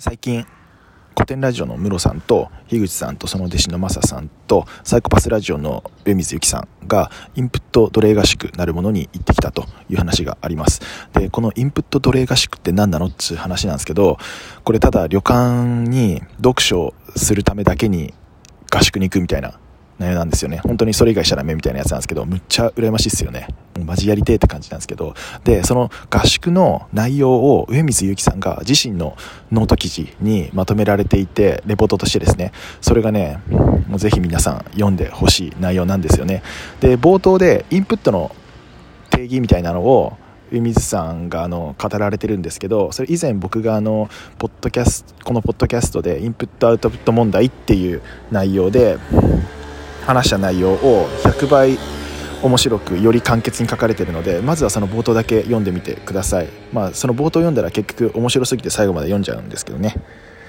最近古典ラジオのムロさんと樋口さんとその弟子のマサさんとサイコパスラジオの上水由紀さんがインプット奴隷合宿なるものに行ってきたという話があります。でこのインプット奴隷合宿って何なのっていう話なんですけどこれただ旅館に読書するためだけに合宿に行くみたいな内容なんですよね。本当にそれ以外しちゃダメみたいなやつなんですけど、むっちゃ羨ましいっすよね。もうマジやりてえって感じなんですけど、で、その合宿の内容を上水祐樹さんが自身のノート記事にまとめられていて、レポートとしてですね、それがね、もうぜひ皆さん読んでほしい内容なんですよね。で、冒頭でインプットの定義みたいなのを、上水さんがあの語られてるんですけどそれ以前僕があのポッドキャスこのポッドキャストでインプットアウトプット問題っていう内容で話した内容を100倍面白くより簡潔に書かれているのでまずはその冒頭だけ読んでみてください。まあその冒頭読んだら結局面白すぎて最後まで読んじゃうんですけどね。